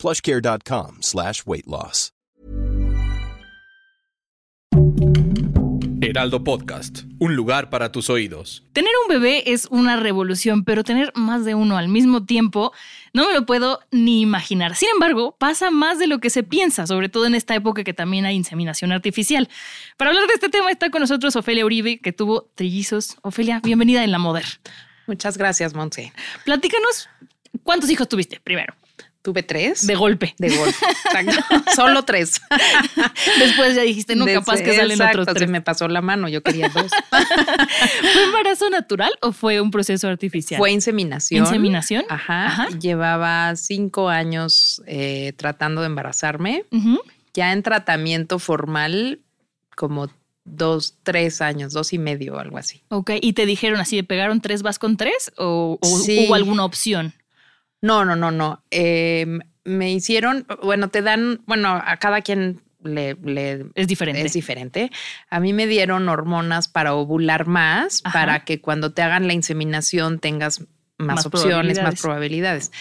plushcare.com slash weight loss. Heraldo Podcast, un lugar para tus oídos. Tener un bebé es una revolución, pero tener más de uno al mismo tiempo no me lo puedo ni imaginar. Sin embargo, pasa más de lo que se piensa, sobre todo en esta época que también hay inseminación artificial. Para hablar de este tema está con nosotros Ofelia Uribe, que tuvo trillizos. Ofelia, bienvenida en La Moder. Muchas gracias, Monse. Platícanos, ¿cuántos hijos tuviste primero? Tuve tres. De golpe. De golpe. Solo tres. Después ya dijiste, no, capaz que salen Exacto, otros tres. Se me pasó la mano, yo quería dos. ¿Fue embarazo natural o fue un proceso artificial? Fue inseminación. ¿Inseminación? Ajá. Ajá. Llevaba cinco años eh, tratando de embarazarme. Ya en tratamiento formal, como dos, tres años, dos y medio, algo así. Ok, y te dijeron así, ¿de pegaron tres, vas con tres? ¿O, o Sí. hubo alguna opción? No, no, no, no. Eh, me hicieron, bueno, te dan, bueno, a cada quien le, le Es diferente. Es diferente. A mí me dieron hormonas para ovular más, Ajá. para que cuando te hagan la inseminación tengas más, Más opciones, más probabilidades.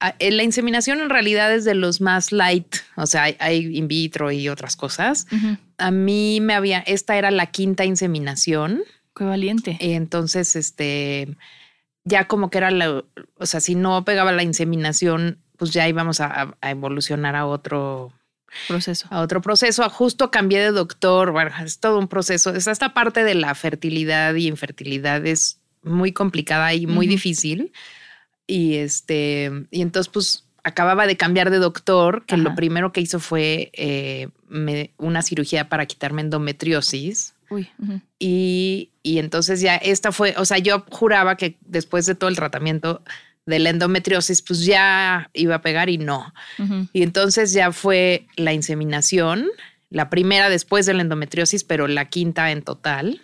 Ah, eh, La inseminación en realidad es de los más light, o sea, hay, hay in vitro y otras cosas. A mí me había, esta era la quinta inseminación, Qué valiente. y entonces, este, ya como que era la, o sea, si no pegaba la inseminación, pues ya íbamos a- a- a evolucionar a otro, proceso. a otro proceso. Justo cambié de doctor. Bueno, es todo un proceso. Es esta parte de la fertilidad y infertilidad es muy complicada y muy difícil. Y este, y entonces, pues acababa de cambiar de doctor, que Ajá. lo primero que hizo fue eh, me- una cirugía para quitarme endometriosis. Uy. Y, y entonces ya esta fue, o sea, yo juraba que después de todo el tratamiento de la endometriosis, pues ya iba a pegar y no. Y entonces ya fue la inseminación, la primera después de la endometriosis, pero la quinta en total,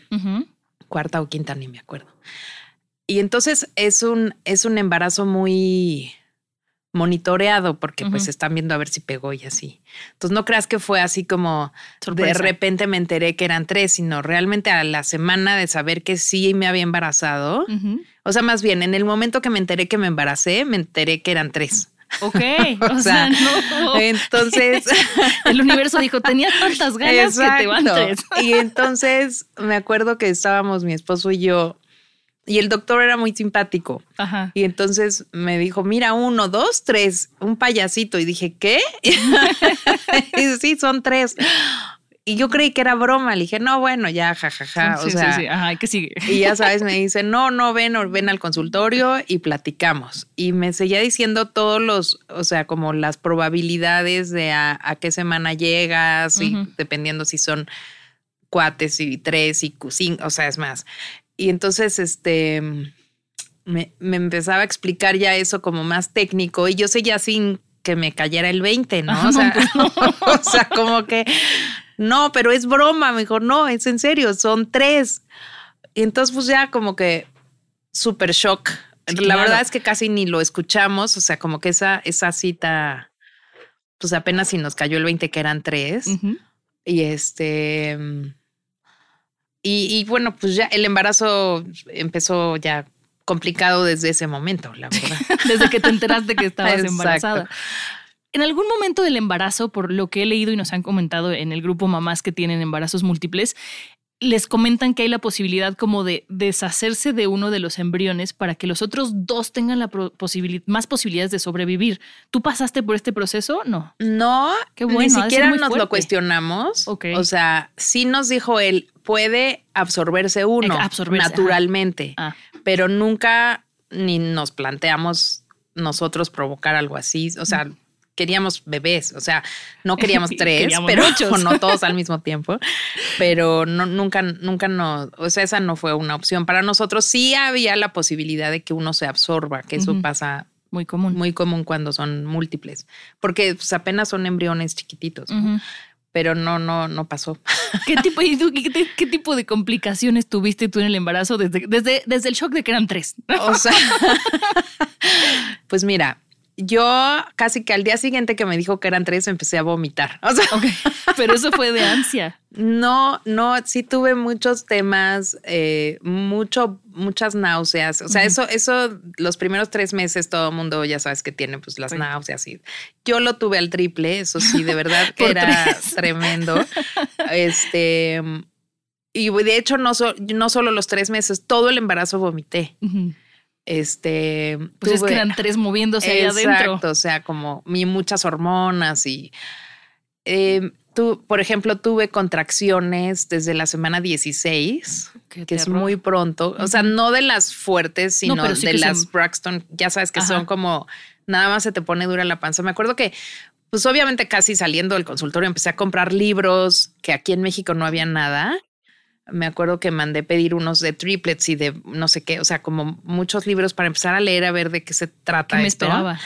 cuarta o quinta, ni me acuerdo. Y entonces es un, es un embarazo muy monitoreado porque pues están viendo a ver si pegó y así. Entonces no creas que fue así como de repente me enteré que eran tres, sino realmente a la semana de saber que sí me había embarazado. O sea, más bien, en el momento que me enteré que me embaracé, me enteré que eran tres. Ok. O, O sea, sea, no. Entonces, El universo dijo, tenías tantas ganas que te van Exacto. tres. Y entonces me acuerdo que estábamos mi esposo y yo, y el doctor era muy simpático. Ajá. Y entonces me dijo, mira, uno, dos, tres, un payasito. Y dije, ¿qué? y sí, son tres. Y yo creí que era broma. Le dije, no, bueno, ya, jajaja. sí, o sea, sí, sí. Ajá, ¿qué sigue? y ya sabes, me dice, no, no, ven, ven al consultorio y platicamos. Y me seguía diciendo todos los, o sea, como las probabilidades de a, a qué semana llegas, y dependiendo si son cuates y tres y cinco, o sea, es más. Y entonces, este, me, me empezaba a explicar ya eso como más técnico y yo seguía sin que me cayera el 20, ¿no? Ajá, O sea, no, o sea, como que, no, pero es broma, me dijo, no, es en serio, son tres. Y entonces, pues ya como que súper shock. Sí, La claro. verdad es que casi ni lo escuchamos, o sea, como que esa, esa cita, pues apenas si nos cayó el 20 que eran tres. Y este. Y, y bueno, pues ya el embarazo empezó ya complicado desde ese momento, la verdad. Desde que te enteraste que estabas embarazada. En algún momento del embarazo, por lo que he leído y nos han comentado en el grupo mamás que tienen embarazos múltiples, les comentan que hay la posibilidad como de deshacerse de uno de los embriones para que los otros dos tengan la posibilidad, más posibilidades de sobrevivir. ¿Tú pasaste por este proceso? No. No, Qué bueno, ni siquiera nos fuerte. lo cuestionamos. Ok. O sea, sí nos dijo él, puede absorberse uno absorberse, naturalmente, Ah, pero nunca ni nos planteamos nosotros provocar algo así. O sea, queríamos bebés, o sea, no queríamos tres, Queríamos pero muchos. no todos al mismo tiempo, pero no, nunca, nunca no, o sea, esa no fue una opción. Para nosotros sí había la posibilidad de que uno se absorba, que eso pasa Muy común. Muy común cuando son múltiples, porque pues, apenas son embriones chiquititos. Pero no, no, no pasó. ¿Qué tipo, y tú, qué, qué tipo de complicaciones tuviste tú en el embarazo desde, desde, desde el shock de que eran tres? O sea, pues mira, yo casi que al día siguiente que me dijo que eran tres empecé a vomitar. O sea, Pero eso fue de ansia. no, no, sí tuve muchos temas, eh, mucho, muchas náuseas. O sea, eso, eso, los primeros tres meses todo el mundo ya sabes que tiene pues las Sí. náuseas y yo lo tuve al triple, eso sí, de verdad que era tres. tremendo. Este, y de hecho no, so- no solo los tres meses, todo el embarazo vomité. Este, Pues es tuve- que eran tres moviéndose ahí Exacto, adentro. o sea, como mi muchas hormonas y eh, tú, por ejemplo, tuve contracciones desde la semana 16, Qué que es muy pronto, o sea, no de las fuertes, sino sí de las Braxton, ya sabes que Ajá. son como nada más se te pone dura la panza. Me acuerdo que pues obviamente casi saliendo del consultorio empecé a comprar libros que aquí en México no había nada. Me acuerdo que mandé pedir unos de triplets y de no sé qué, o sea, como muchos libros para empezar a leer a ver de qué se trata ¿Qué me esto. esperaba?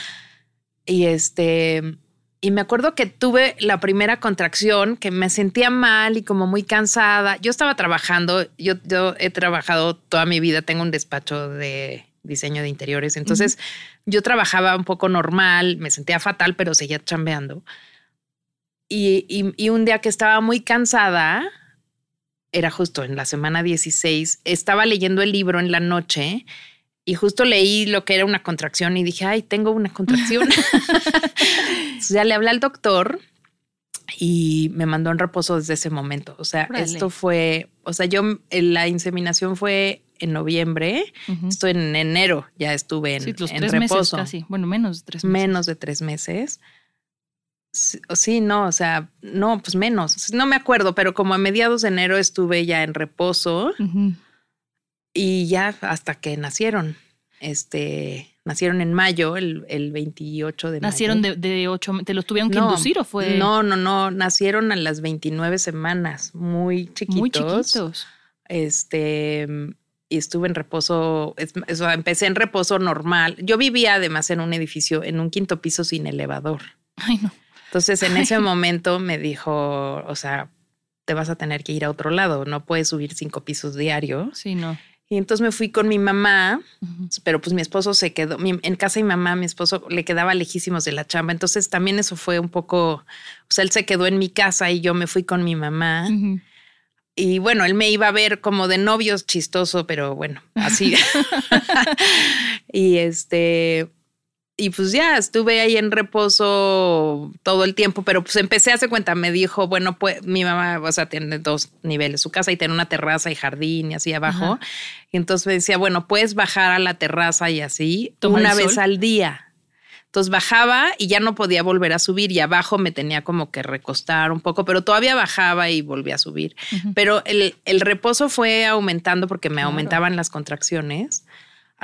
Y este, y me acuerdo que tuve la primera contracción que me sentía mal y como muy cansada. Yo estaba trabajando, yo, yo he trabajado toda mi vida, tengo un despacho de diseño de interiores, entonces yo trabajaba un poco normal, me sentía fatal, pero seguía chambeando. Y, y, y un día que estaba muy cansada, era justo en la semana 16, estaba leyendo el libro en la noche y justo leí lo que era una contracción y dije, ay, tengo una contracción. Entonces ya le hablé al doctor y me mandó en reposo desde ese momento. O sea, Órale. esto fue, o sea, yo, la inseminación fue en noviembre, Ujú. esto en enero ya estuve en, Sí, los en tres meses reposo. casi. Bueno, menos de tres meses. Menos de tres meses. Sí, no, o sea, no, pues menos. No me acuerdo, pero como a mediados de enero estuve ya en reposo y ya hasta que nacieron. Este, nacieron en mayo, el, el 28 de Nacieron mayo. de, de ocho, ¿te los tuvieron que No, inducir o fue No, no, no, nacieron a las 29 semanas, muy chiquitos. muy chiquitos? Este, y estuve en reposo, es- o sea, empecé en reposo normal. Yo vivía además en un edificio, en un quinto piso sin elevador. Ay, no. Entonces en ese momento me dijo, o sea, te vas a tener que ir a otro lado, no puedes subir cinco pisos diarios. Sí, no. Y entonces me fui con mi mamá, pero pues mi esposo se quedó, mi- en casa de mi mamá, mi esposo le quedaba lejísimos de la chamba. Entonces también eso fue un poco, o sea, él se quedó en mi casa y yo me fui con mi mamá. Y bueno, él me iba a ver como de novios chistoso, pero bueno, así. y este, y pues ya estuve ahí en reposo todo el tiempo, pero pues empecé a hacer cuenta, me dijo, bueno, pues mi mamá, o sea, tiene dos niveles, su casa y tiene una terraza y jardín y así abajo. Ajá. Y entonces me decía, bueno, puedes bajar a la terraza y así ¿Tomar una vez sol? al día. Entonces bajaba y ya no podía volver a subir y abajo me tenía como que recostar un poco, pero todavía bajaba y volvía a subir. Pero el, el reposo fue aumentando porque me Claro. aumentaban las contracciones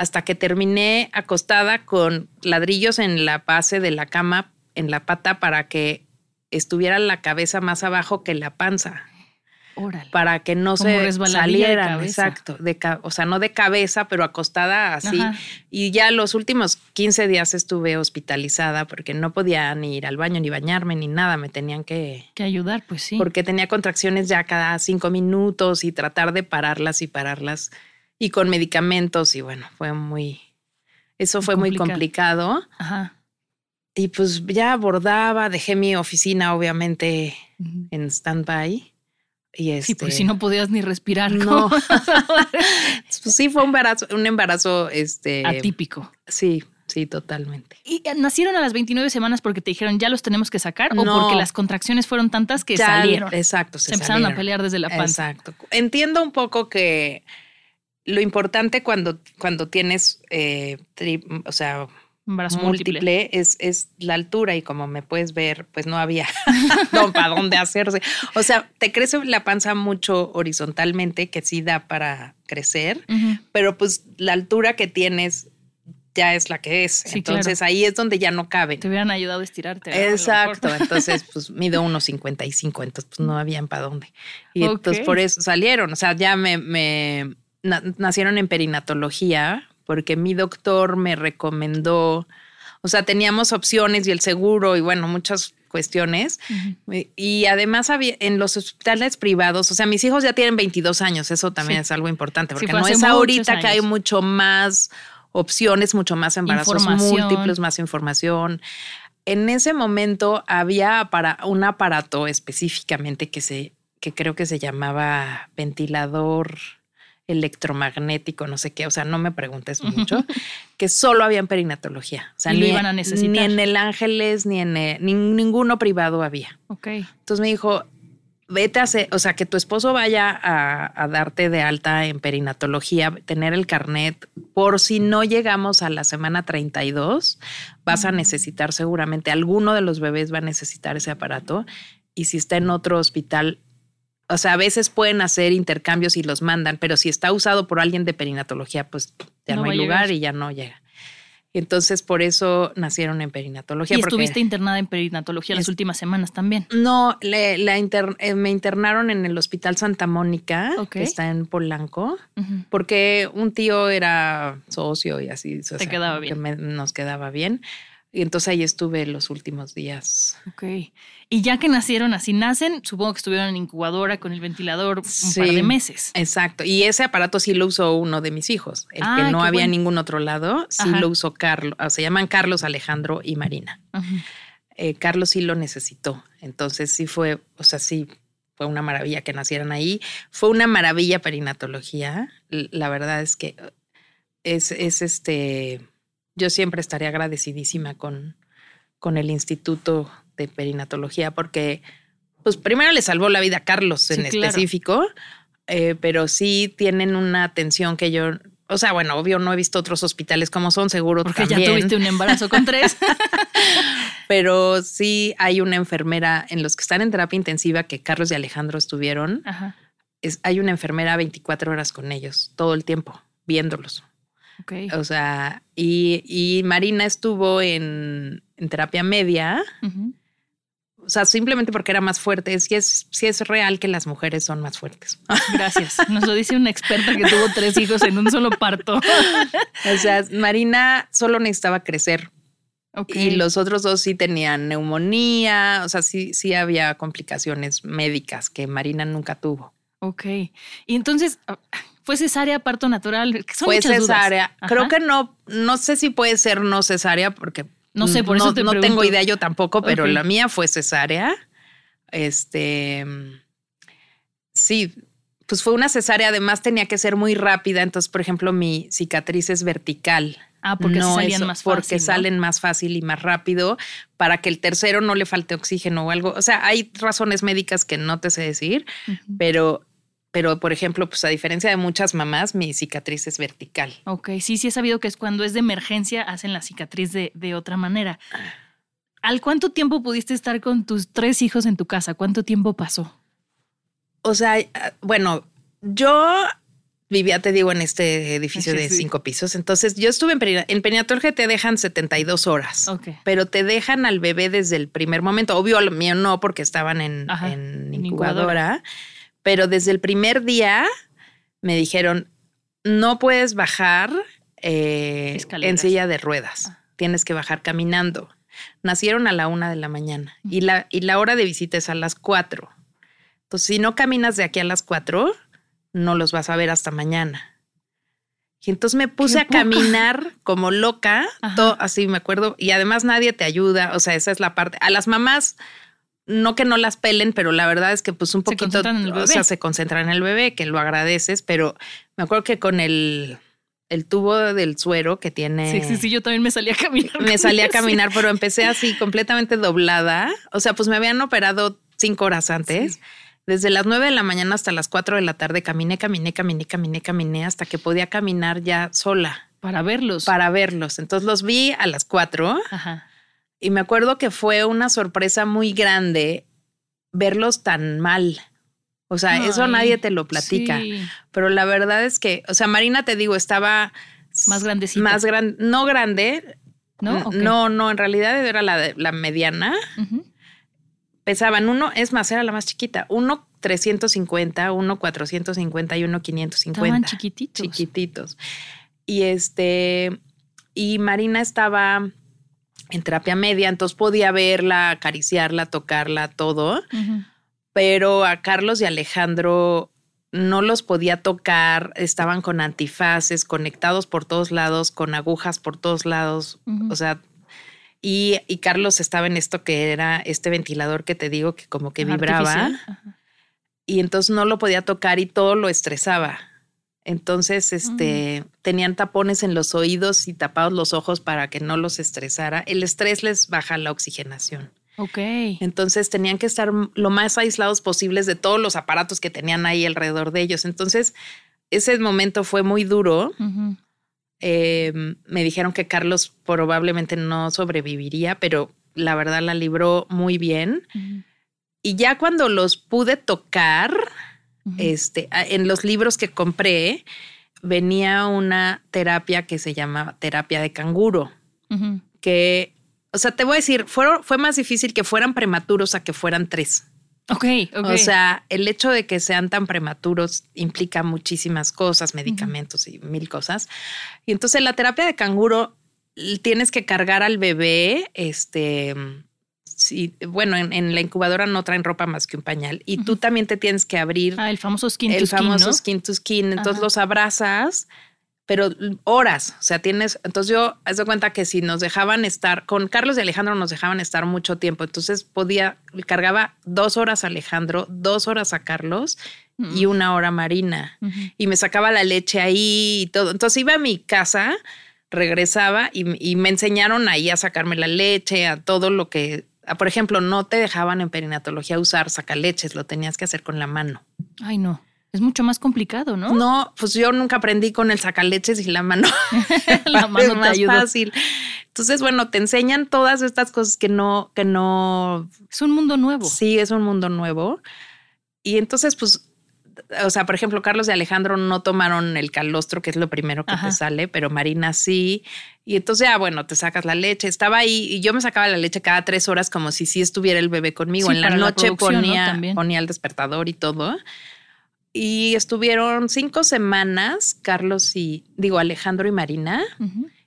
hasta que terminé acostada con ladrillos en la base de la cama, en la pata, para que estuviera la cabeza más abajo que la panza, Órale. para que no Como se de salieran. cabeza. Exacto, de o sea, no de cabeza, pero acostada así. Ajá. Y ya los últimos 15 días estuve hospitalizada porque no podía ni ir al baño, ni bañarme, ni nada. Me tenían que, Que ayudar, pues sí. porque tenía contracciones ya cada cinco minutos y tratar de pararlas y pararlas y con medicamentos y bueno, fue muy, eso fue muy Complicado. Ajá. y pues ya abordaba, dejé mi oficina obviamente en stand-by y este, Sí, pues si no podías ni respirar. no, pues sí fue un embarazo, un embarazo, este, Atípico. sí, sí, totalmente. ¿Y eh, nacieron a las 29 semanas porque te dijeron ya los tenemos que sacar o porque las contracciones fueron tantas que Ya, salieron? Exacto, Se, se, empezaron a pelear desde la panza. Exacto. Entiendo un poco que lo importante cuando, cuando tienes, eh, tri- o sea, múltiple. múltiple, es, es la altura y como me puedes ver, pues no había no, para dónde hacerse. O sea, te crece la panza mucho horizontalmente, que sí da para crecer, pero pues la altura que tienes ya es la que es. Sí, Entonces ahí es donde ya no caben. Te hubieran ayudado a estirarte. Exacto, entonces pues mido unos 55, entonces pues no habían para dónde. Y entonces por eso salieron, o sea, ya me, me na- nacieron en perinatología porque mi doctor me recomendó, O sea, teníamos opciones y el seguro y bueno, muchas cuestiones. Y además había, en los hospitales privados, o sea, mis hijos ya tienen 22 años, eso también es algo importante, porque no es ahorita que hay mucho más opciones, mucho más embarazos múltiples, más información. En ese momento había para un aparato específicamente que se que creo que se llamaba ventilador electromagnético, no sé qué, o sea, no me preguntes mucho, que solo había en perinatología. O sea, ni, iban a necesitar. Ni en el Ángeles, ni en ninguno privado había. Ok. Entonces me dijo, vete a hacer, o sea, que tu esposo vaya a, a, darte de alta en perinatología, tener el carnet, por si no llegamos a la semana 32, vas a necesitar seguramente, alguno de los bebés va a necesitar ese aparato. Y si está en otro hospital, o sea, a veces pueden hacer intercambios y los mandan, pero si está usado por alguien de perinatología, pues ya no, hay lugar y ya no llega. Entonces, por eso nacieron en perinatología. ¿Y estuviste internada en perinatología las últimas semanas también? No, la eh, me internaron en el Hospital Santa Mónica, que está en Polanco, porque un tío era socio y así. Te quedaba bien. nos quedaba bien. Y entonces ahí estuve los últimos días. Ok. Y ya que nacieron así, nacen, supongo que estuvieron en incubadora con el ventilador un par de meses. Exacto. Y ese aparato sí lo usó uno de mis hijos. El que no había en ningún otro lado, sí lo usó Carlos. Se llaman Carlos, Alejandro y Marina. Eh, Carlos sí lo necesitó. Entonces sí fue, o sea, sí fue una maravilla que nacieran ahí. Fue una maravilla perinatología. La verdad es que es, es este yo siempre estaré agradecidísima con, con el Instituto de Perinatología porque, pues primero le salvó la vida a Carlos en específico, eh, pero sí tienen una atención que yo, o sea, bueno, obvio no he visto otros hospitales como son, seguro Porque ya tuviste un embarazo con tres. pero sí hay una enfermera en los que están en terapia intensiva que Carlos y Alejandro estuvieron. Es, hay una enfermera 24 horas con ellos todo el tiempo, viéndolos. O sea, y, Marina estuvo en, terapia media. O sea, simplemente porque era más fuerte. Sí es, es real que las mujeres son más fuertes. Gracias. Nos lo dice una experta que tuvo tres hijos en un solo parto. o sea, Marina solo necesitaba crecer. Y los otros dos sí tenían neumonía, o sea, sí, sí había complicaciones médicas que Marina nunca tuvo. Ok. Y entonces, ¿Fue cesárea, parto natural? fue cesárea. Creo que no, no sé si puede ser no cesárea porque no sé, por eso te no tengo idea yo tampoco, pero la mía fue cesárea. Este, sí, pues fue una cesárea. Además tenía que ser muy rápida. Entonces, por ejemplo, mi cicatriz es vertical. Ah, porque no salían más fácil. Porque salen más fácil y más rápido para que el tercero no le falte oxígeno o algo. O sea, hay razones médicas que no te sé decir, pero pero por ejemplo, pues a diferencia de muchas mamás, mi cicatriz es vertical. Ok, sí, sí he sabido que es cuando es de emergencia, hacen la cicatriz de, de otra manera. ¿Al cuánto tiempo pudiste estar con tus tres hijos en tu casa? ¿Cuánto tiempo pasó? O sea, bueno, yo vivía, te digo, en este edificio de cinco pisos. Entonces yo estuve en, en que te dejan 72 horas, pero te dejan al bebé desde el primer momento. Obvio, lo mío no, porque estaban en, en incubadora pero desde el primer día me dijeron, no puedes bajar eh, en silla de ruedas, ah. tienes que bajar caminando. Nacieron a la una de la mañana y la, y la hora de visita es a las cuatro. Entonces, si no caminas de aquí a las cuatro, no los vas a ver hasta mañana. Y entonces me puse a caminar como loca, todo, así me acuerdo, y además nadie te ayuda, o sea, esa es la parte. A las mamás no que no las pelen, pero la verdad es que pues un poquito, o sea, se concentra en el bebé, que lo agradeces, pero me acuerdo que con el, el tubo del suero que tiene. Sí, sí, sí, yo también me salía a caminar. Me salía a caminar, pero empecé así completamente doblada. O sea, pues me habían operado cinco horas antes. Desde las nueve de la mañana hasta las cuatro de la tarde caminé, caminé, caminé, caminé, caminé hasta que podía caminar ya sola. Para verlos. Para verlos. Entonces los vi a las cuatro. Ajá y me acuerdo que fue una sorpresa muy grande verlos tan mal. O sea, eso nadie te lo platica. Pero la verdad es que, o sea, Marina, te digo, estaba más grandecita. Más grande, no grande. No, no, no, en realidad era la, la mediana. Pesaban uno, es más, era la más chiquita, uno 350, uno 450 y uno 550. Estaban chiquititos. Chiquititos. Y este, y Marina estaba en terapia media, entonces podía verla, acariciarla, tocarla, todo. Pero a Carlos y Alejandro no los podía tocar, estaban con antifaces, conectados por todos lados, con agujas por todos lados. O sea, y, Carlos estaba en esto que era este ventilador que te digo que como que vibraba. Y entonces no lo podía tocar y todo lo estresaba. Entonces, este, tenían tapones en los oídos y tapados los ojos para que no los estresara. El estrés les baja la oxigenación. Ok. Entonces tenían que estar lo más aislados posibles de todos los aparatos que tenían ahí alrededor de ellos. Entonces, ese momento fue muy duro. Em, me dijeron que Carlos probablemente no sobreviviría, pero la verdad la libró muy bien. Y ya cuando los pude tocar, este, en los libros que compré, venía una terapia que se llama terapia de canguro, que, o sea, te voy a decir, fue más difícil que fueran prematuros a que fueran tres. Ok, ok. O sea, el hecho de que sean tan prematuros implica muchísimas cosas, medicamentos y mil cosas. Y entonces la terapia de canguro tienes que cargar al bebé, este, Sí, bueno, en, la incubadora no traen ropa más que un pañal. Y tú también te tienes que abrir. Ah, el famoso skin el to skin. El famoso skin to skin. Entonces los abrazas, pero horas. O sea, tienes. Entonces yo, haz de cuenta que si nos dejaban estar, con Carlos y Alejandro nos dejaban estar mucho tiempo. Entonces podía, cargaba dos horas a Alejandro, dos horas a Carlos y una hora Marina. Y me sacaba la leche ahí y todo. Entonces iba a mi casa regresaba y, y, me enseñaron ahí a sacarme la leche, a todo lo que por ejemplo, no te dejaban en perinatología usar sacaleches, lo tenías que hacer con la mano. Ay, no. Es mucho más complicado, ¿no? No, pues yo nunca aprendí con el sacaleches y la mano. la mano es más fácil. Entonces, bueno, te enseñan todas estas cosas que no, que no. Es un mundo nuevo. Sí, es un mundo nuevo. Y entonces, pues o sea, por ejemplo, Carlos y Alejandro no tomaron el calostro, que es lo primero que te sale, pero Marina sí. Y entonces ya, bueno, te sacas la leche. Estaba ahí y yo me sacaba la leche cada tres horas como si sí estuviera el bebé conmigo. en la noche ponía, ponía el despertador y todo. Y estuvieron cinco semanas, Carlos y, digo, Alejandro y Marina.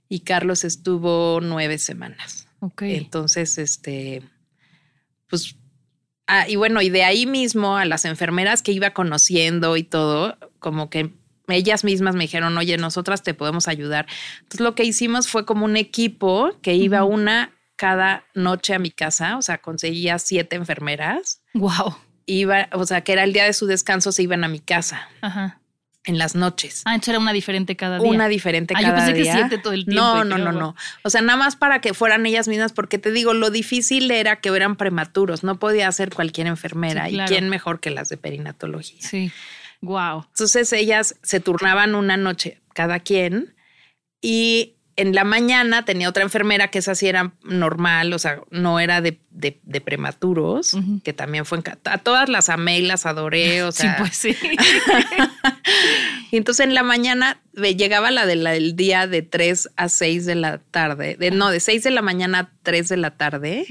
Y Carlos estuvo nueve semanas. Ok. Entonces, este, pues Ah, y bueno, y de ahí mismo a las enfermeras que iba conociendo y todo, como que ellas mismas me dijeron, oye, nosotras te podemos ayudar. Entonces lo que hicimos fue como un equipo que iba una cada noche a mi casa, o sea, conseguía siete enfermeras. Wow. Iba, o sea, que era el día de su descanso, se iban a mi casa. Ajá en las noches. Ah, entonces era una diferente cada día. Una diferente cada día. Ah, yo pensé que siete todo el tiempo. No, no, no, no. O sea, nada más para que fueran ellas mismas, porque te digo, lo difícil era que eran prematuros. No podía ser cualquier enfermera. ¿Y quién mejor que las de perinatología? Sí. Wow. Entonces ellas se turnaban una noche cada quien y en la mañana tenía otra enfermera que esa sí era normal, o sea, no era de, de, prematuros, que también fue a todas las amé y las adoré, o sea. Sí, pues sí. y entonces en la mañana llegaba la del día de 3 a 6 de la tarde, de, no, de 6 de la mañana a 3 de la tarde.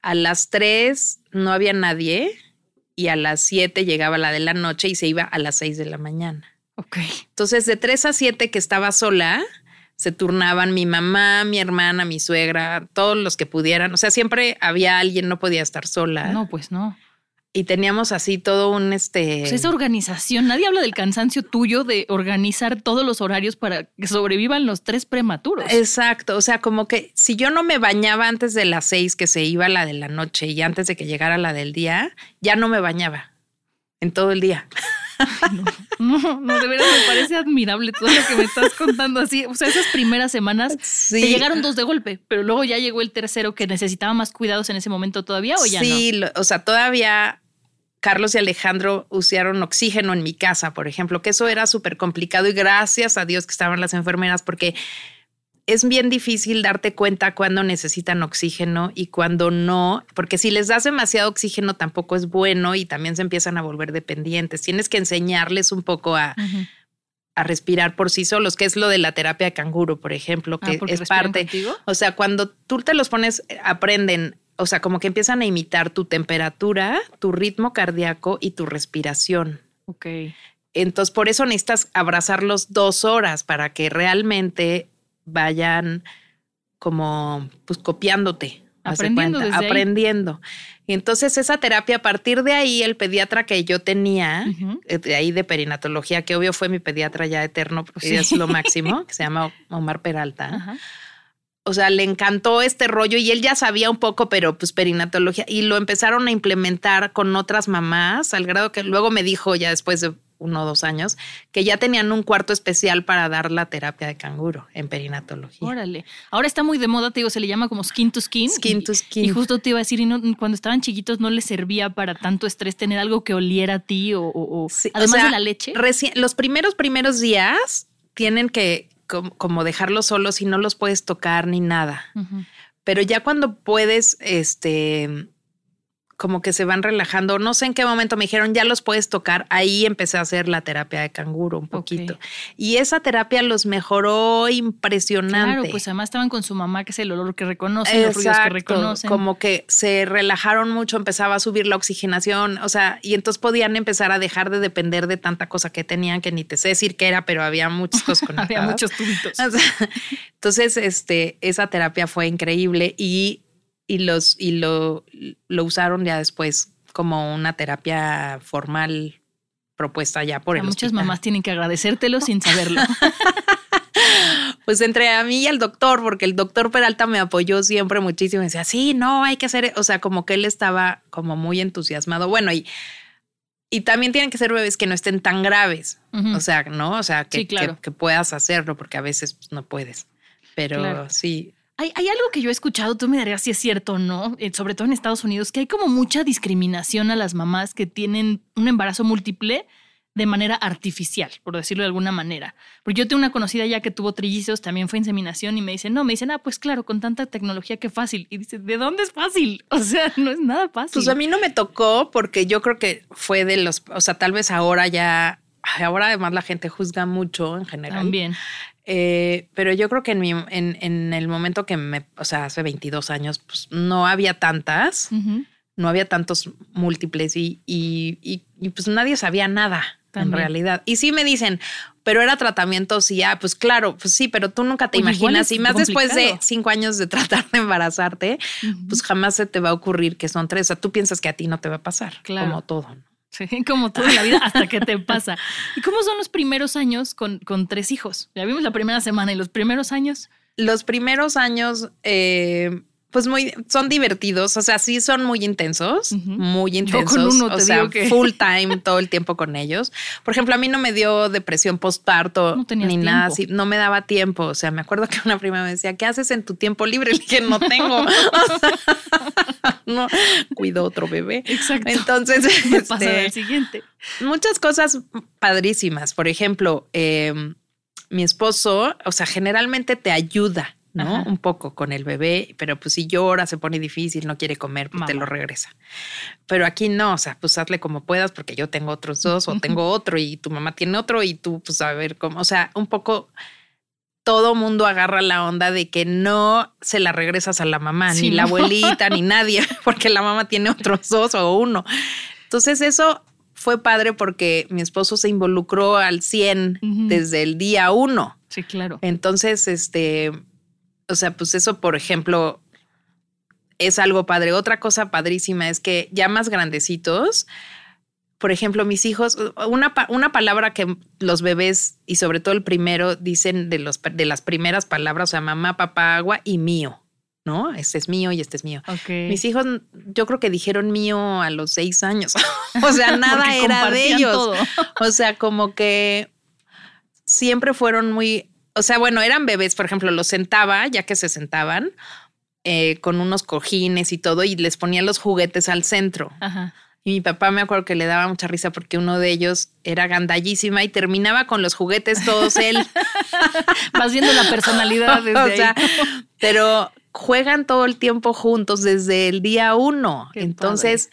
A las 3 no había nadie y a las 7 llegaba la de la noche y se iba a las 6 de la mañana. Ok. Entonces de 3 a 7 que estaba sola, se turnaban mi mamá, mi hermana, mi suegra, todos los que pudieran. O sea, siempre había alguien, no podía estar sola. No, pues no. Y teníamos así todo un este. Pues esa organización. Nadie habla del cansancio tuyo de organizar todos los horarios para que sobrevivan los tres prematuros. Exacto. O sea, como que si yo no me bañaba antes de las seis, que se iba la de la noche, y antes de que llegara la del día, ya no me bañaba en todo el día. No, no, de verdad me parece admirable todo lo que me estás contando así. O sea, esas primeras semanas te llegaron dos de golpe, pero luego ya llegó el tercero que necesitaba más cuidados en ese momento todavía o ya no. Sí, o sea, todavía Carlos y Alejandro usaron oxígeno en mi casa, por ejemplo, que eso era súper complicado y gracias a Dios que estaban las enfermeras porque es bien difícil darte cuenta cuando necesitan oxígeno y cuando no, porque si les das demasiado oxígeno tampoco es bueno y también se empiezan a volver dependientes. Tienes que enseñarles un poco a, a respirar por sí solos, que es lo de la terapia de canguro, por ejemplo, que ah, es parte. O sea, cuando tú te los pones, aprenden, o sea, como que empiezan a imitar tu temperatura, tu ritmo cardíaco y tu respiración. Ok. Entonces, por eso necesitas abrazarlos dos horas para que realmente vayan como pues copiándote. Aprendiendo cuenta, aprendiendo. Y entonces esa terapia, a partir de ahí, el pediatra que yo tenía, eh, de ahí de perinatología, que obvio fue mi pediatra ya eterno, porque Sí. es lo máximo, que se llama Omar Peralta. O sea, le encantó este rollo y él ya sabía un poco, pero pues perinatología, y lo empezaron a implementar con otras mamás, al grado que luego me dijo ya después de uno o dos años, que ya tenían un cuarto especial para dar la terapia de canguro en perinatología. Órale. Ahora está muy de moda, te digo, se le llama como skin to skin. Skin Y- to skin. Y justo te iba a decir, y no- cuando estaban chiquitos no les servía para tanto estrés tener algo que oliera a ti o, o- o- Sí, o además sea, de la leche. recién- los primeros, primeros días tienen que como, como dejarlos solos y no los puedes tocar ni nada. Pero ya cuando puedes, este, como que se van relajando, no sé en qué momento me dijeron, ya los puedes tocar, ahí empecé a hacer la terapia de canguro un poquito. Y esa terapia los mejoró impresionante. Claro, pues además estaban con su mamá, que es el olor que reconocen, los ruidos que reconocen. como que se relajaron mucho, empezaba a subir la oxigenación, o sea, y entonces podían empezar a dejar de depender de tanta cosa que tenían, que ni te sé decir qué era, pero había muchas cosas conectadas. Había muchos tubitos. Entonces, este, esa terapia fue increíble y, y los, y lo, lo usaron ya después como una terapia formal propuesta ya por el muchas hospital. mamás tienen que agradecértelo sin saberlo. Pues entre a mí y al doctor, porque el doctor Peralta me apoyó siempre muchísimo. y Decía, sí, no, hay que hacer, o sea, como que él estaba como muy entusiasmado. Bueno, y, y también tienen que ser bebés que no estén tan graves. O sea, ¿no? O sea, que, Sí, claro. que, que puedas hacerlo, porque a veces pues, no puedes. Pero Claro. sí, Hay, hay algo que yo he escuchado, tú me darías si es cierto o no, eh, sobre todo en Estados Unidos, que hay como mucha discriminación a las mamás que tienen un embarazo múltiple de manera artificial, por decirlo de alguna manera. Porque yo tengo una conocida ya que tuvo trillizos, también fue inseminación y me dicen, no, me dicen, ah, pues claro, con tanta tecnología qué fácil. Y dice, ¿de dónde es fácil? O sea, no es nada fácil. Pues a mí no me tocó porque yo creo que fue de los, o sea, tal vez ahora ya, ahora además la gente juzga mucho en general. También. Eh, pero yo creo que en, mi, en, en el momento que me, o sea, hace 22 años, pues no había tantas, no había tantos múltiples y, y, y- y, pues nadie sabía nada También. en realidad. Y sí me dicen, pero era tratamiento, sí, ah, pues claro, pues sí, pero tú nunca te Oye, imaginas, y más después de cinco años de tratar de embarazarte, pues jamás se te va a ocurrir que son tres. O sea, tú piensas que a ti no te va a pasar, Claro. como todo. ¿no? Como todo en la vida hasta que te pasa. ¿Y cómo son los primeros años con, con tres hijos? Ya vimos la primera semana y los primeros años. Los primeros años, eh, pues muy, son divertidos, o sea, sí son muy intensos, muy Yo intensos, con uno o te sea, digo que- full time todo el tiempo con ellos. Por ejemplo, a mí no me dio depresión postparto No ni nada así, no me daba tiempo, o sea, me acuerdo que una prima me decía, ¿qué haces en tu tiempo libre? Le dije, no tengo, O sea, no, cuido otro bebé. Exacto. Entonces, Me pasa este, siguiente. muchas cosas padrísimas. Por ejemplo, eh, mi esposo, o sea, generalmente te ayuda, ¿no? Ajá. Un poco con el bebé, pero pues si llora, se pone difícil, no quiere comer, pues te lo regresa. Pero aquí no, o sea, pues hazle como puedas porque yo tengo otros dos o tengo otro y tu mamá tiene otro y tú pues a ver cómo, o sea, un poco todo mundo agarra la onda de que no se la regresas a la mamá, Sí, ni la abuelita, ni nadie, porque la mamá tiene otros dos o uno. Entonces eso fue padre porque mi esposo se involucró al 100 Ujú. desde el día uno. Sí, claro. Entonces, este, o sea, pues eso, por ejemplo, es algo padre. Otra cosa padrísima es que ya más grandecitos, por ejemplo, mis hijos, una, una palabra que los bebés y sobre todo el primero dicen de, los, de las primeras palabras, o sea, mamá, papá, agua y mío, ¿no? Este es mío y este es mío. Mis hijos, yo creo que dijeron mío a los seis años. o sea, nada era de ellos. todo. O sea, como que siempre fueron muy, o sea, bueno, eran bebés, por ejemplo, los sentaba, ya que se sentaban, eh, con unos cojines y todo, y les ponía los juguetes al centro. Ajá. Y mi papá me acuerdo que le daba mucha risa porque uno de ellos era gandallísima y terminaba con los juguetes todos él. Vas viendo la personalidad desde o sea, pero juegan todo el tiempo juntos desde el día uno. Qué Entonces,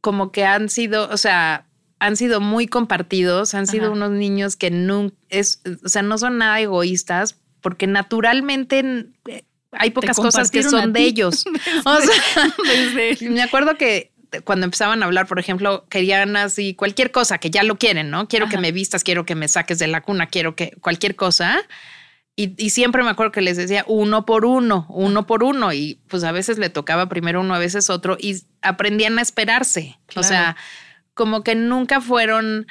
como que han sido, o sea, han sido muy compartidos, han sido Ajá. unos niños que nunca es, o sea, no son nada egoístas porque naturalmente eh, hay pocas cosas que son de ellos. O sea, Desde- me acuerdo que cuando empezaban a hablar, por ejemplo, querían así cualquier cosa que ya lo quieren, ¿no? Quiero que me vistas, quiero que me saques de la cuna, quiero que cualquier cosa. Y, y, siempre me acuerdo que les decía uno por uno, uno por uno. Y pues a veces le tocaba primero uno, a veces otro. Y aprendían a esperarse. O sea, como que nunca fueron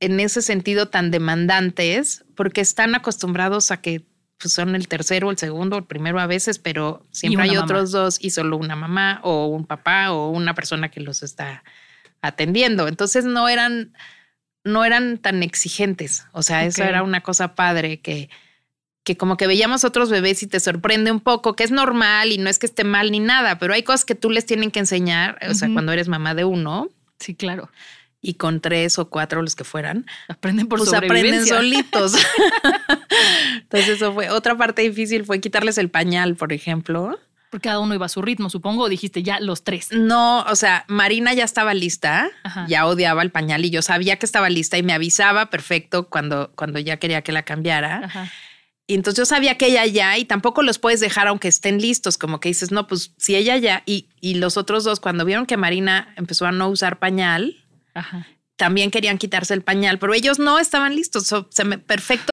en ese sentido tan demandantes porque están acostumbrados a que pues, son el tercero, el segundo, el primero a veces, pero siempre hay otros dos y solo una mamá o un papá o una persona que los está atendiendo. Entonces no eran, no eran tan exigentes. O sea, eso era una cosa padre que, que como que veíamos otros bebés y te sorprende un poco, que es normal y no es que esté mal ni nada, pero hay cosas que tú les tienen que enseñar, o sea, cuando eres mamá de uno. Sí, claro y con tres o cuatro los que fueran, aprenden por pues aprenden solitos. Entonces eso fue otra parte difícil fue quitarles el pañal, por ejemplo. Porque cada uno iba a su ritmo, supongo, o dijiste ya los tres. No, o sea, Marina ya estaba lista, ya odiaba el pañal y yo sabía que estaba lista y me avisaba perfecto cuando, cuando ya quería que la cambiara. Y entonces yo sabía que ella ya, y tampoco los puedes dejar aunque estén listos, como que dices, no, pues si ella ya, y, y los otros dos, cuando vieron que Marina empezó a no usar pañal, también querían quitarse el pañal, pero ellos no estaban listos. se me, perfecto.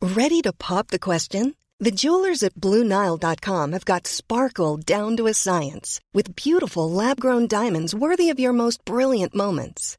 Ready to pop the question? The jewelers at BlueNile.com have got sparkle down to a science with beautiful lab-grown diamonds worthy of your most brilliant moments.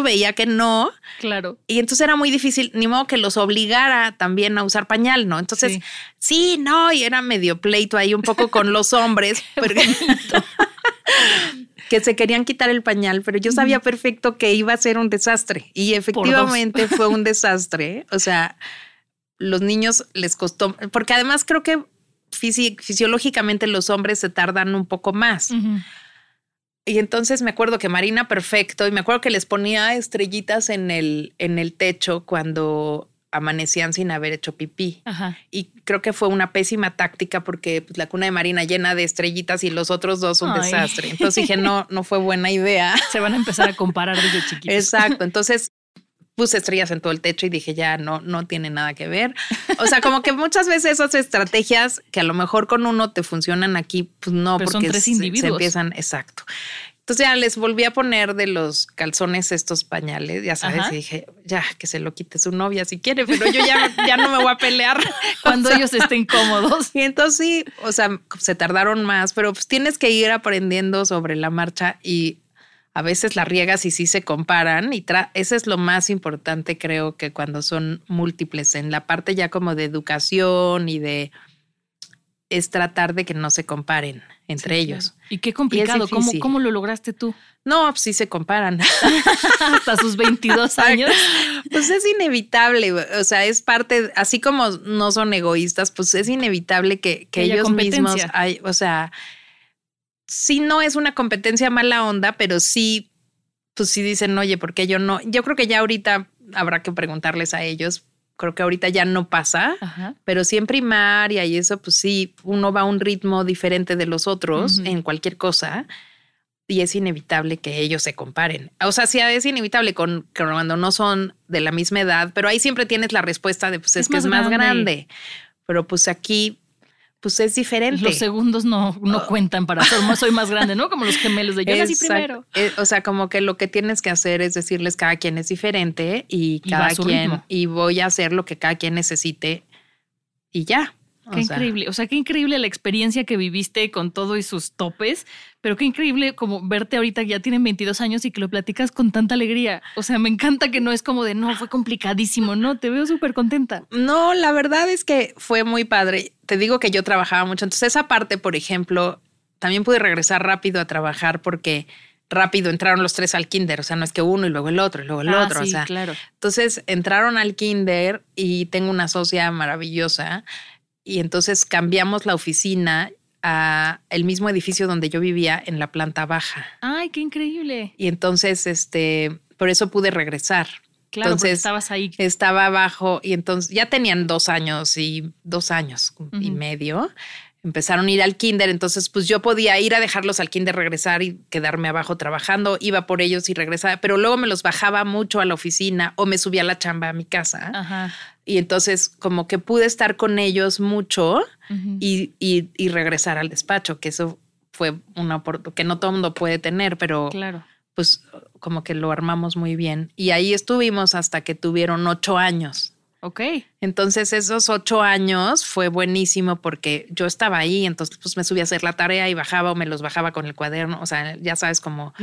Veía que no. Claro. Y entonces era muy difícil, ni modo que los obligara también a usar pañal, ¿no? Entonces, sí, sí no, y era medio pleito ahí un poco con los hombres. porque que se querían quitar el pañal, pero yo sabía perfecto que iba a ser un desastre y efectivamente fue un desastre. O sea, los niños les costó, porque además creo que fisiológicamente los hombres se tardan un poco más. Y entonces me acuerdo que Marina perfecto y me acuerdo que les ponía estrellitas en el, en el techo cuando amanecían sin haber hecho pipí. Y creo que fue una pésima táctica porque pues, la cuna de Marina llena de estrellitas y los otros dos un desastre. Entonces dije, no, no fue buena idea. Se van a empezar a comparar desde chiquitos. Exacto. Entonces puse estrellas en todo el techo y dije, ya no, no tiene nada que ver. O sea, como que muchas veces esas estrategias que a lo mejor con uno te funcionan aquí, pues no, porque son tres individuos. se empiezan, exacto. Entonces ya les volví a poner de los calzones estos pañales, ya sabes, y dije, ya, que se lo quite su novia si quiere, pero yo ya, ya no me voy a pelear. Cuando ellos estén cómodos. Y entonces sí, o sea, se tardaron más, pero pues tienes que ir aprendiendo sobre la marcha y a veces la riegas y sí se comparan y ese es lo más importante creo que cuando son múltiples en la parte ya como de educación y de es tratar de que no se comparen entre ellos. Y qué complicado, ¿Cómo, ¿Cómo, lo lograste tú? No, pues sí se comparan. Hasta sus 22 años. Pues es inevitable, o sea, es parte, así como no son egoístas, pues es inevitable que, que ellos mismos, hay, o sea, sí no es una competencia mala onda, pero sí, pues sí dicen, oye, ¿por qué yo no? Yo creo que ya ahorita habrá que preguntarles a ellos, creo que ahorita ya no pasa, pero sí en primaria y eso, pues sí, uno va a un ritmo diferente de los otros en cualquier cosa y es inevitable que ellos se comparen. O sea, sí es inevitable con, cuando no son de la misma edad, pero ahí siempre tienes la respuesta de, pues es, que es más grande. Pero pues aquí pues es diferente. Los segundos no, no oh. cuentan para ser más, soy más grande, ¿no? Como los gemelos de yo nací primero. Eh, o sea, como que lo que tienes que hacer es decirles cada quien es diferente y cada quien y voy a hacer lo que cada quien necesite y ya. Qué increíble. O sea, qué increíble la experiencia que viviste con todo y sus topes, pero qué increíble como verte ahorita que ya tienen 22 años y que lo platicas con tanta alegría. O sea, me encanta que no es como de, no, fue complicadísimo, no, te veo súper contenta. No, la verdad es que fue muy padre. Te digo que yo trabajaba mucho. Entonces, esa parte, por ejemplo, también pude regresar rápido a trabajar porque rápido entraron los tres al kinder, o sea, no es que uno y luego el otro y luego el Ah, otro, o sí, sea, claro. entonces entraron al kinder y tengo una socia maravillosa y entonces cambiamos la oficina a el mismo edificio donde yo vivía en la planta baja Ay, qué increíble. y entonces este por eso pude regresar. Claro, porque Entonces, estabas ahí. Estaba abajo y entonces ya tenían dos años y dos años y medio. Empezaron a ir al kinder, entonces pues yo podía ir a dejarlos al kinder, regresar y quedarme abajo trabajando, iba por ellos y regresaba, pero luego me los bajaba mucho a la oficina o me subía a la chamba a mi casa. Ajá. Y entonces como que pude estar con ellos mucho y- y regresar al despacho, que eso fue una oportunidad que no todo el mundo puede tener, pero Claro. pues como que lo armamos muy bien. Y ahí estuvimos hasta que tuvieron ocho años. Ok. Entonces esos ocho años fue buenísimo porque yo estaba ahí, entonces pues me subía a hacer la tarea y bajaba o me los bajaba con el cuaderno, o sea, ya sabes como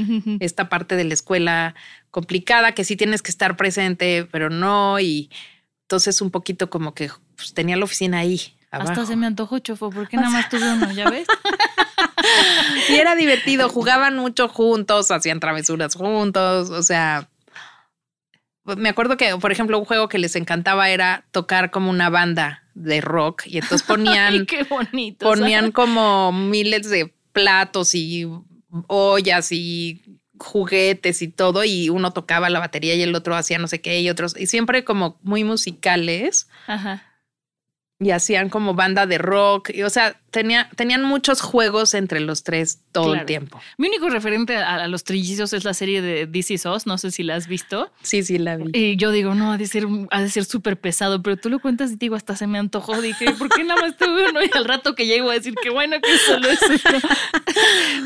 esta parte de la escuela complicada que sí tienes que estar presente, pero no y entonces un poquito como que pues, tenía la oficina ahí. Hasta se me antojó, chofo, porque nada más tuve uno, ¿ya ves? Y era divertido, jugaban mucho juntos, hacían travesuras juntos, o sea, me acuerdo que, por ejemplo, un juego que les encantaba era tocar como una banda de rock y entonces ponían, Ay, qué bonito. ponían como miles de platos y ollas y juguetes y todo y uno tocaba la batería y el otro hacía no sé qué y otros y siempre como muy musicales Ajá. y hacían como banda de rock y o sea tenía, tenían muchos juegos entre los tres todo Claro. el tiempo Mi único referente a, a los trillizos es la serie de This Is Us, no sé si la has visto. sí sí la vi Y yo digo, no, ha de ser, ha de ser súper pesado, pero tú lo cuentas y digo, hasta se me antojó. Dije, ¿por qué nada más tuve uno? Y al rato que llego a decir, qué bueno que solo es uno.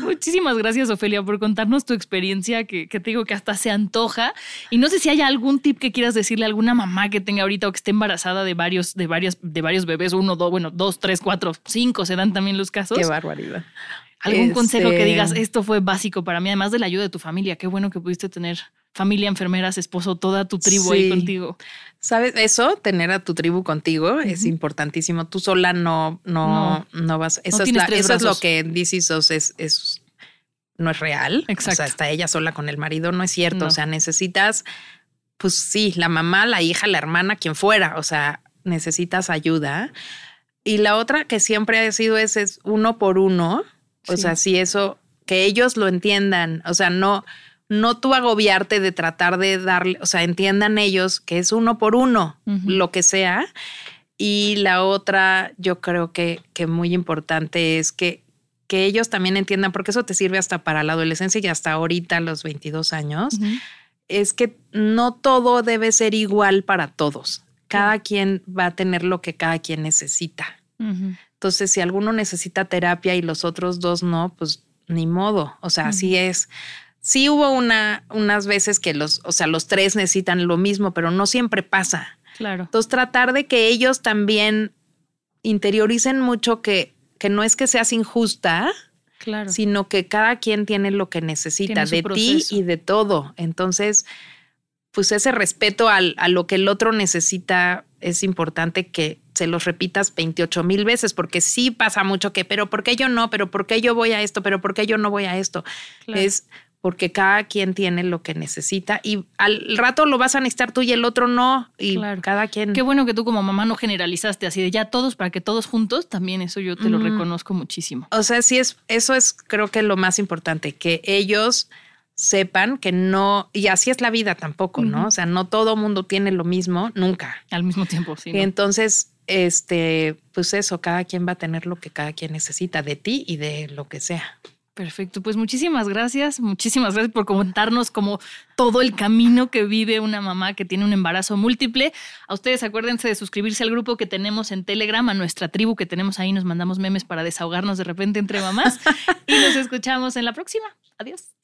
Muchísimas gracias, Ofelia, por contarnos tu experiencia, que, que te digo que hasta se antoja. Y no sé si hay algún tip que quieras decirle a alguna mamá que tenga ahorita o que esté embarazada de varios, de varias, de varios bebés, uno, dos, bueno, dos, tres, cuatro, cinco, se dan también los casos. qué barbaridad. ¿Algún consejo que Este, digas, esto fue básico para mí, además de la ayuda de tu familia? Qué bueno que pudiste tener familia, enfermeras, esposo, toda tu tribu ahí contigo. sabes eso tener a tu tribu contigo es importantísimo. Tú sola no no no, vas eso, es, la- eso es lo que Us es, es no es real. Exacto. o sea está ella sola con el marido no es cierto. O sea necesitas pues sí la mamá la hija la hermana quien fuera. O sea necesitas ayuda y la otra que siempre ha sido es, es uno por uno o Sí. sea si eso que ellos lo entiendan o sea no no tú agobiarte de tratar de darle, o sea, entiendan ellos que es uno por uno, lo que sea. Y la otra, yo creo que, que muy importante es que, que ellos también entiendan, porque eso te sirve hasta para la adolescencia y hasta ahorita, los 22 años, es que no todo debe ser igual para todos. Cada quien va a tener lo que cada quien necesita. Entonces, si alguno necesita terapia y los otros dos no, pues ni modo. O sea, así es. Sí hubo una, unas veces que los, o sea, los tres necesitan lo mismo, pero no siempre pasa. Claro. Entonces, tratar de que ellos también interioricen mucho que, que no es que seas injusta, Claro. sino que cada quien tiene lo que necesita Tiene de ti y de todo. Entonces, pues ese respeto al- a lo que el otro necesita es importante que se los repitas 28 mil veces, porque sí pasa mucho que, pero ¿por qué yo no? ¿Pero por qué yo voy a esto? ¿Pero por qué yo no voy a esto? Claro. Es porque cada quien tiene lo que necesita y al rato lo vas a necesitar tú y el otro no. Y Claro. cada quien... Qué bueno que tú como mamá no generalizaste así de ya todos para que todos juntos, también eso yo te lo reconozco muchísimo. O sea, sí es, eso es creo que lo más importante, que ellos sepan que no, y así es la vida tampoco, ¿no? O sea, no todo mundo tiene lo mismo, nunca. Al mismo tiempo, sí. Y ¿no? entonces, este, pues eso, cada quien va a tener lo que cada quien necesita de ti y de lo que sea. Perfecto, pues muchísimas gracias, muchísimas gracias por contarnos como todo el camino que vive una mamá que tiene un embarazo múltiple. A ustedes acuérdense de suscribirse al grupo que tenemos en Telegram, a nuestra tribu que tenemos ahí, nos mandamos memes para desahogarnos de repente entre mamás y nos escuchamos en la próxima. Adiós.